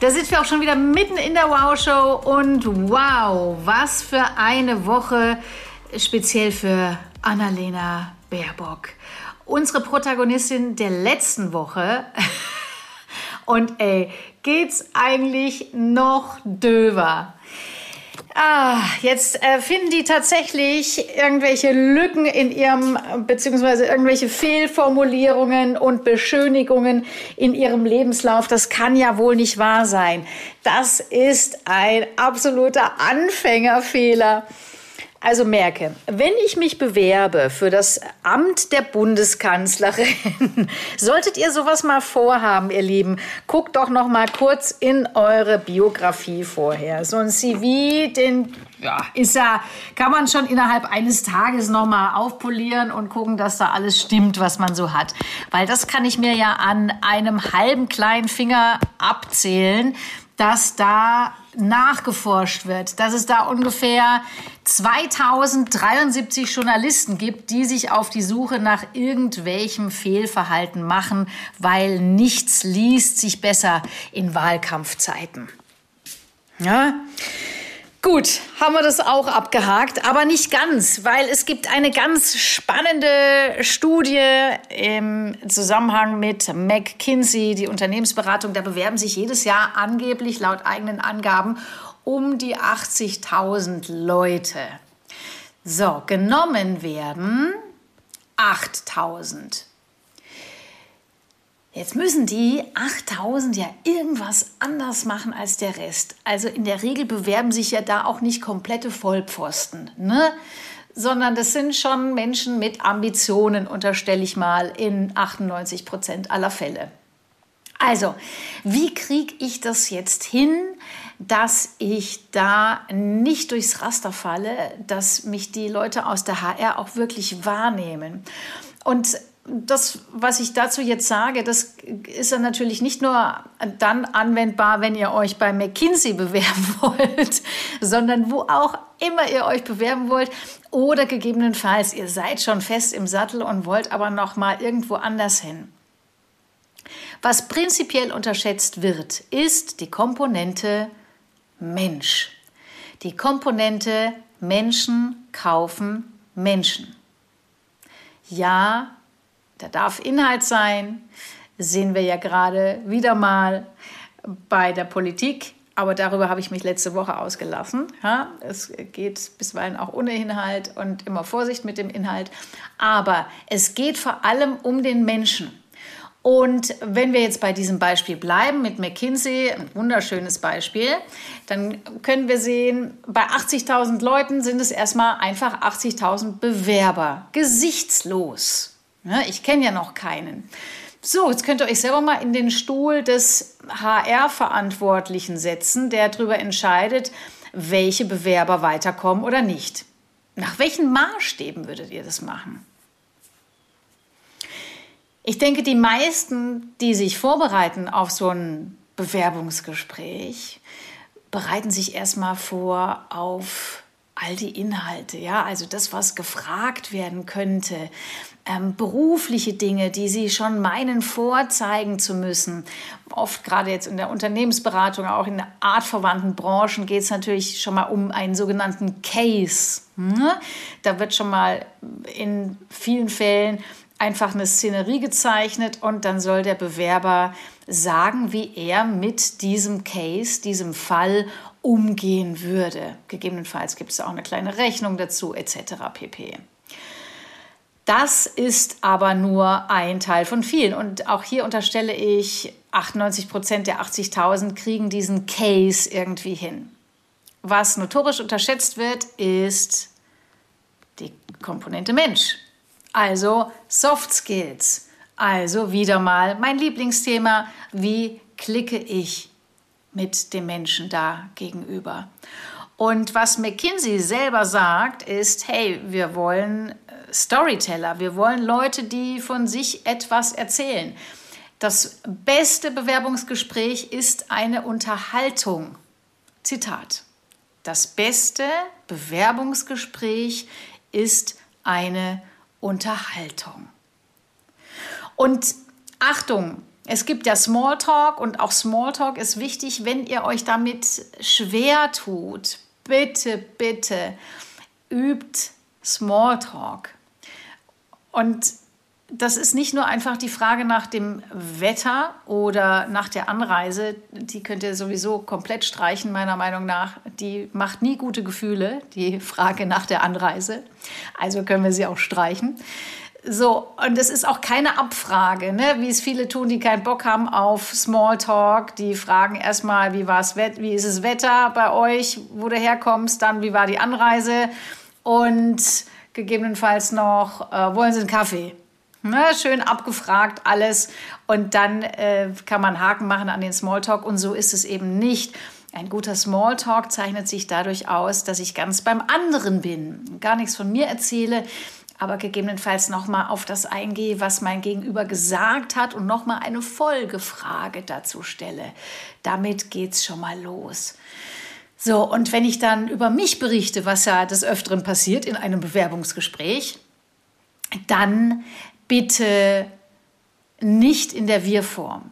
Da sind wir auch schon wieder mitten in der Wow-Show und wow, was für eine Woche speziell für Annalena Baerbock. Unsere Protagonistin der letzten Woche. Und ey, geht's eigentlich noch döver? Ah, jetzt äh, finden die tatsächlich irgendwelche Lücken in ihrem, beziehungsweise irgendwelche Fehlformulierungen und Beschönigungen in ihrem Lebenslauf. Das kann ja wohl nicht wahr sein. Das ist ein absoluter Anfängerfehler. Also merke, wenn ich mich bewerbe für das Amt der Bundeskanzlerin, solltet ihr sowas mal vorhaben, ihr Lieben, guckt doch noch mal kurz in eure Biografie vorher. So ein CV, den ja, ist ja, kann man schon innerhalb eines Tages noch mal aufpolieren und gucken, dass da alles stimmt, was man so hat. Weil das kann ich mir ja an einem halben kleinen Finger abzählen, dass da nachgeforscht wird, dass es da ungefähr 2073 Journalisten gibt, die sich auf die Suche nach irgendwelchem Fehlverhalten machen, weil nichts liest sich besser in Wahlkampfzeiten. Ja? Gut, haben wir das auch abgehakt, aber nicht ganz, weil es gibt eine ganz spannende Studie im Zusammenhang mit McKinsey, die Unternehmensberatung. Da bewerben sich jedes Jahr angeblich laut eigenen Angaben um die 80.000 Leute. So, genommen werden 8.000. Jetzt müssen die 8000 ja irgendwas anders machen als der Rest. Also in der Regel bewerben sich ja da auch nicht komplette Vollpfosten, ne? sondern das sind schon Menschen mit Ambitionen, unterstelle ich mal, in 98 Prozent aller Fälle. Also, wie kriege ich das jetzt hin, dass ich da nicht durchs Raster falle, dass mich die Leute aus der HR auch wirklich wahrnehmen? Und das, was ich dazu jetzt sage, das ist dann natürlich nicht nur dann anwendbar, wenn ihr euch bei McKinsey bewerben wollt, sondern wo auch immer ihr euch bewerben wollt oder gegebenenfalls ihr seid schon fest im Sattel und wollt aber noch mal irgendwo anders hin. Was prinzipiell unterschätzt wird, ist die Komponente Mensch. Die Komponente Menschen kaufen Menschen. Ja, da darf Inhalt sein, sehen wir ja gerade wieder mal bei der Politik. Aber darüber habe ich mich letzte Woche ausgelassen. Ja, es geht bisweilen auch ohne Inhalt und immer Vorsicht mit dem Inhalt. Aber es geht vor allem um den Menschen. Und wenn wir jetzt bei diesem Beispiel bleiben mit McKinsey, ein wunderschönes Beispiel, dann können wir sehen, bei 80.000 Leuten sind es erstmal einfach 80.000 Bewerber. Gesichtslos. Ne? Ich kenne ja noch keinen. So, jetzt könnt ihr euch selber mal in den Stuhl des HR-Verantwortlichen setzen, der darüber entscheidet, welche Bewerber weiterkommen oder nicht. Nach welchen Maßstäben würdet ihr das machen? Ich denke, die meisten, die sich vorbereiten auf so ein Bewerbungsgespräch, bereiten sich erstmal vor auf all die Inhalte, ja, also das, was gefragt werden könnte, ähm, berufliche Dinge, die sie schon meinen vorzeigen zu müssen. Oft gerade jetzt in der Unternehmensberatung, auch in artverwandten Branchen geht es natürlich schon mal um einen sogenannten Case. Hm? Da wird schon mal in vielen Fällen einfach eine Szenerie gezeichnet und dann soll der Bewerber sagen, wie er mit diesem Case, diesem Fall umgehen würde. Gegebenenfalls gibt es auch eine kleine Rechnung dazu etc. pp. Das ist aber nur ein Teil von vielen. Und auch hier unterstelle ich, 98 Prozent der 80.000 kriegen diesen Case irgendwie hin. Was notorisch unterschätzt wird, ist die Komponente Mensch. Also Soft Skills. Also wieder mal mein Lieblingsthema, wie klicke ich mit dem Menschen da gegenüber. Und was McKinsey selber sagt, ist, hey, wir wollen äh, Storyteller, wir wollen Leute, die von sich etwas erzählen. Das beste Bewerbungsgespräch ist eine Unterhaltung. Zitat. Das beste Bewerbungsgespräch ist eine Unterhaltung. Und Achtung, es gibt ja Smalltalk und auch Smalltalk ist wichtig, wenn ihr euch damit schwer tut. Bitte, bitte übt Smalltalk. Und das ist nicht nur einfach die Frage nach dem Wetter oder nach der Anreise. Die könnt ihr sowieso komplett streichen, meiner Meinung nach. Die macht nie gute Gefühle, die Frage nach der Anreise. Also können wir sie auch streichen. So, und es ist auch keine Abfrage, ne? wie es viele tun, die keinen Bock haben auf Smalltalk. Die fragen erstmal, wie, wie ist das Wetter bei euch, wo du herkommst, dann wie war die Anreise und gegebenenfalls noch, äh, wollen sie einen Kaffee? Ne? Schön abgefragt alles und dann äh, kann man Haken machen an den Smalltalk und so ist es eben nicht. Ein guter Smalltalk zeichnet sich dadurch aus, dass ich ganz beim anderen bin, gar nichts von mir erzähle, aber gegebenenfalls nochmal auf das eingehe, was mein Gegenüber gesagt hat und nochmal eine Folgefrage dazu stelle. Damit geht es schon mal los. So, und wenn ich dann über mich berichte, was ja des Öfteren passiert in einem Bewerbungsgespräch, dann bitte nicht in der Wir-Form.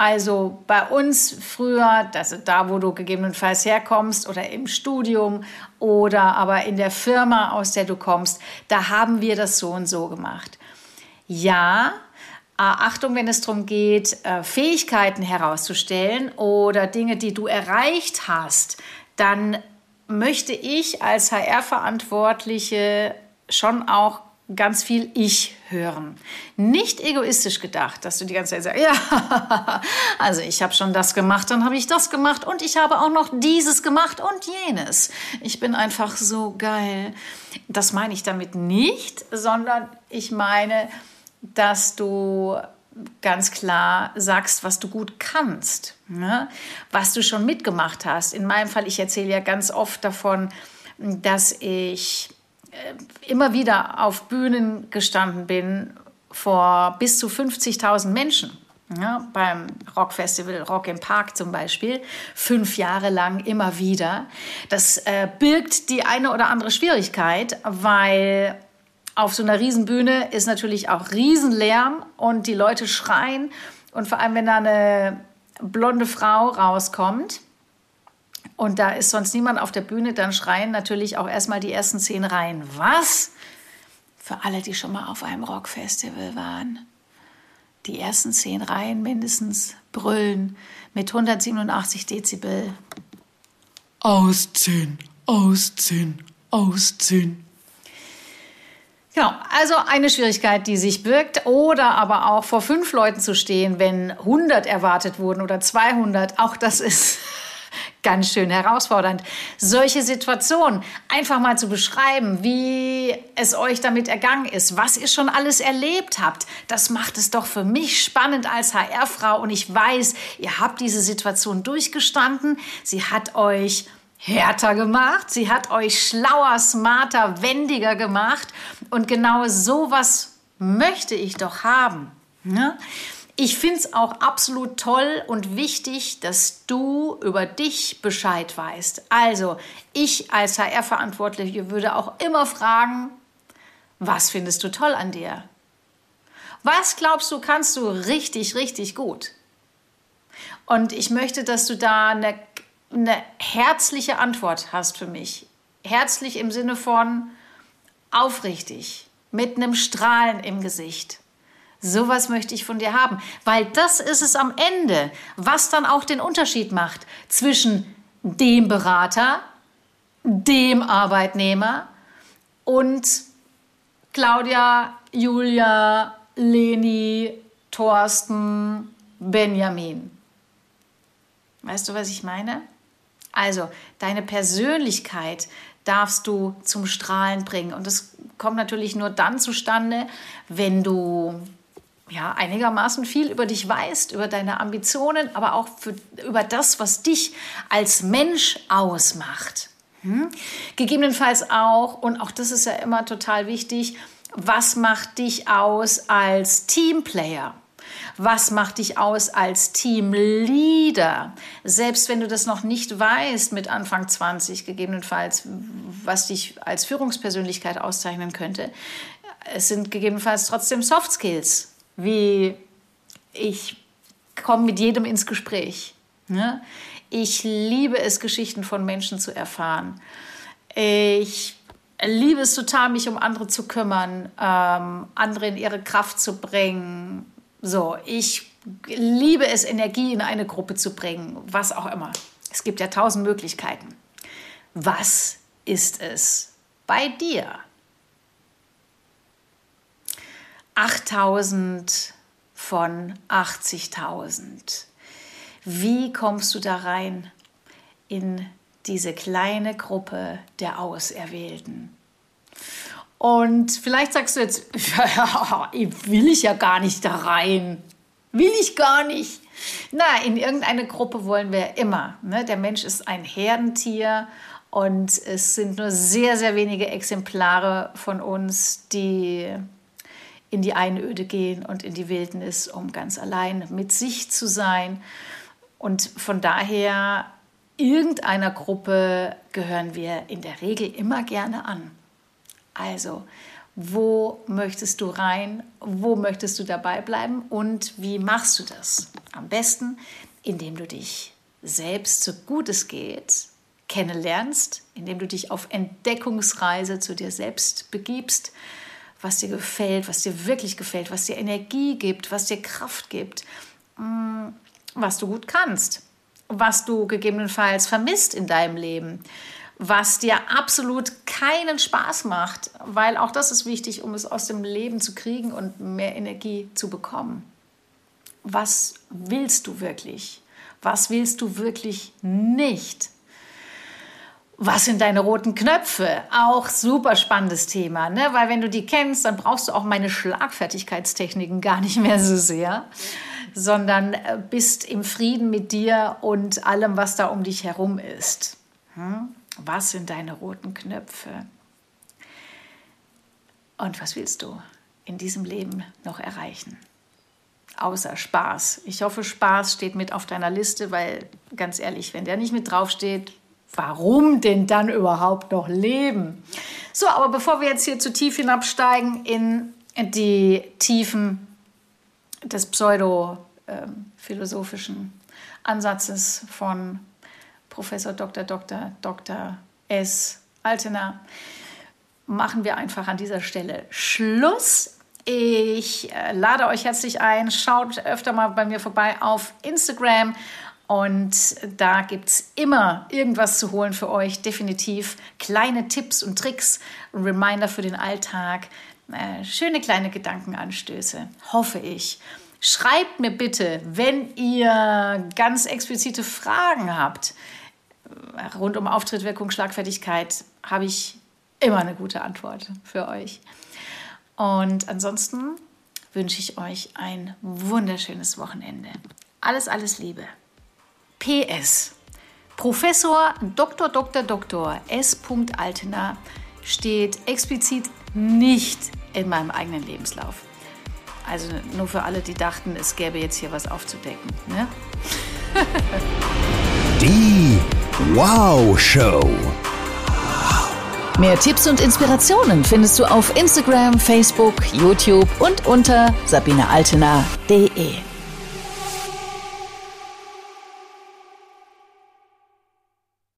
Also bei uns früher, also da, wo du gegebenenfalls herkommst oder im Studium oder aber in der Firma, aus der du kommst, da haben wir das so und so gemacht. Ja, Achtung, wenn es darum geht, äh, Fähigkeiten herauszustellen oder Dinge, die du erreicht hast, dann möchte ich als HR-Verantwortliche schon auch ganz viel Ich hören. Nicht egoistisch gedacht, dass du die ganze Zeit sagst, ja, also ich habe schon das gemacht, dann habe ich das gemacht und ich habe auch noch dieses gemacht und jenes. Ich bin einfach so geil. Das meine ich damit nicht, sondern ich meine, dass du ganz klar sagst, was du gut kannst, ne? was du schon mitgemacht hast. In meinem Fall, ich erzähle ja ganz oft davon, dass ich immer wieder auf Bühnen gestanden bin vor bis zu 50.000 Menschen. Ja, beim Rockfestival Rock im Park zum Beispiel, fünf Jahre lang immer wieder. Das äh, birgt die eine oder andere Schwierigkeit, weil auf so einer Riesenbühne ist natürlich auch Riesenlärm und die Leute schreien. Und vor allem, wenn da eine blonde Frau rauskommt, und da ist sonst niemand auf der Bühne, dann schreien natürlich auch erstmal die ersten zehn Reihen. Was? Für alle, die schon mal auf einem Rockfestival waren. Die ersten zehn Reihen mindestens brüllen mit 187 Dezibel. Ausziehen, ausziehen, ausziehen. Genau, also eine Schwierigkeit, die sich birgt, oder aber auch vor fünf Leuten zu stehen, wenn 100 erwartet wurden oder 200, auch das ist ganz schön herausfordernd. Solche Situationen einfach mal zu beschreiben, wie es euch damit ergangen ist, was ihr schon alles erlebt habt, das macht es doch für mich spannend als HR-Frau und ich weiß, ihr habt diese Situation durchgestanden. Sie hat euch härter gemacht, sie hat euch schlauer, smarter, wendiger gemacht und genau sowas möchte ich doch haben. Ne? Ich finde es auch absolut toll und wichtig, dass du über dich Bescheid weißt. Also, ich als HR-Verantwortliche würde auch immer fragen, was findest du toll an dir? Was glaubst du, kannst du richtig, richtig gut? Und ich möchte, dass du da eine, eine herzliche Antwort hast für mich. Herzlich im Sinne von aufrichtig, mit einem Strahlen im Gesicht. Sowas möchte ich von dir haben, weil das ist es am Ende, was dann auch den Unterschied macht zwischen dem Berater, dem Arbeitnehmer und Claudia, Julia, Leni, Thorsten, Benjamin. Weißt du, was ich meine? Also, deine Persönlichkeit darfst du zum Strahlen bringen. Und das kommt natürlich nur dann zustande, wenn du ja, einigermaßen viel über dich weißt, über deine Ambitionen, aber auch für, über das, was dich als Mensch ausmacht. Hm? Gegebenenfalls auch, und auch das ist ja immer total wichtig, was macht dich aus als Teamplayer? Was macht dich aus als Teamleader? Selbst wenn du das noch nicht weißt mit Anfang 20 gegebenenfalls, was dich als Führungspersönlichkeit auszeichnen könnte, es sind gegebenenfalls trotzdem Soft Skills, wie ich komme mit jedem ins Gespräch. Ne? Ich liebe es, Geschichten von Menschen zu erfahren. Ich liebe es total, mich um andere zu kümmern, ähm, andere in ihre Kraft zu bringen. So, ich liebe es, Energie in eine Gruppe zu bringen, was auch immer. Es gibt ja tausend Möglichkeiten. Was ist es bei dir? 8000 von 80.000. Wie kommst du da rein in diese kleine Gruppe der Auserwählten? Und vielleicht sagst du jetzt, ja, will ich ja gar nicht da rein. Will ich gar nicht. Na, in irgendeine Gruppe wollen wir immer. Ne? Der Mensch ist ein Herdentier und es sind nur sehr, sehr wenige Exemplare von uns, die in die Einöde gehen und in die Wildnis, um ganz allein mit sich zu sein. Und von daher, irgendeiner Gruppe gehören wir in der Regel immer gerne an. Also, wo möchtest du rein? Wo möchtest du dabei bleiben? Und wie machst du das? Am besten, indem du dich selbst, so gut es geht, kennenlernst, indem du dich auf Entdeckungsreise zu dir selbst begibst, was dir gefällt, was dir wirklich gefällt, was dir Energie gibt, was dir Kraft gibt, mm, was du gut kannst, was du gegebenenfalls vermisst in deinem Leben, was dir absolut keinen Spaß macht, weil auch das ist wichtig, um es aus dem Leben zu kriegen und mehr Energie zu bekommen. Was willst du wirklich? Was willst du wirklich nicht? Was sind deine roten Knöpfe? Auch super spannendes Thema, ne? weil wenn du die kennst, dann brauchst du auch meine Schlagfertigkeitstechniken gar nicht mehr so sehr, sondern äh, bist im Frieden mit dir und allem, was da um dich herum ist. Hm? Was sind deine roten Knöpfe? Und was willst du in diesem Leben noch erreichen? Außer Spaß. Ich hoffe, Spaß steht mit auf deiner Liste, weil ganz ehrlich, wenn der nicht mit draufsteht, warum denn dann überhaupt noch leben? So, aber bevor wir jetzt hier zu tief hinabsteigen in die Tiefen des pseudo-philosophischen Ansatzes von Professor Dr. Dr. Dr. S. Altena, machen wir einfach an dieser Stelle Schluss. Ich äh, lade euch herzlich ein, schaut öfter mal bei mir vorbei auf Instagram und da gibt es immer irgendwas zu holen für euch. Definitiv kleine Tipps und Tricks, Reminder für den Alltag, äh, schöne kleine Gedankenanstöße, hoffe ich. Schreibt mir bitte, wenn ihr ganz explizite Fragen habt rund um Auftritt, Wirkung, Schlagfertigkeit, habe ich immer eine gute Antwort für euch. Und ansonsten wünsche ich euch ein wunderschönes Wochenende. Alles, alles Liebe. PS. Professor Dr. Dr. Dr. S. Altena steht explizit nicht in meinem eigenen Lebenslauf. Also nur für alle, die dachten, es gäbe jetzt hier was aufzudecken. Ne? die Wow Show. Mehr Tipps und Inspirationen findest du auf Instagram, Facebook, YouTube und unter sabinealtener.de.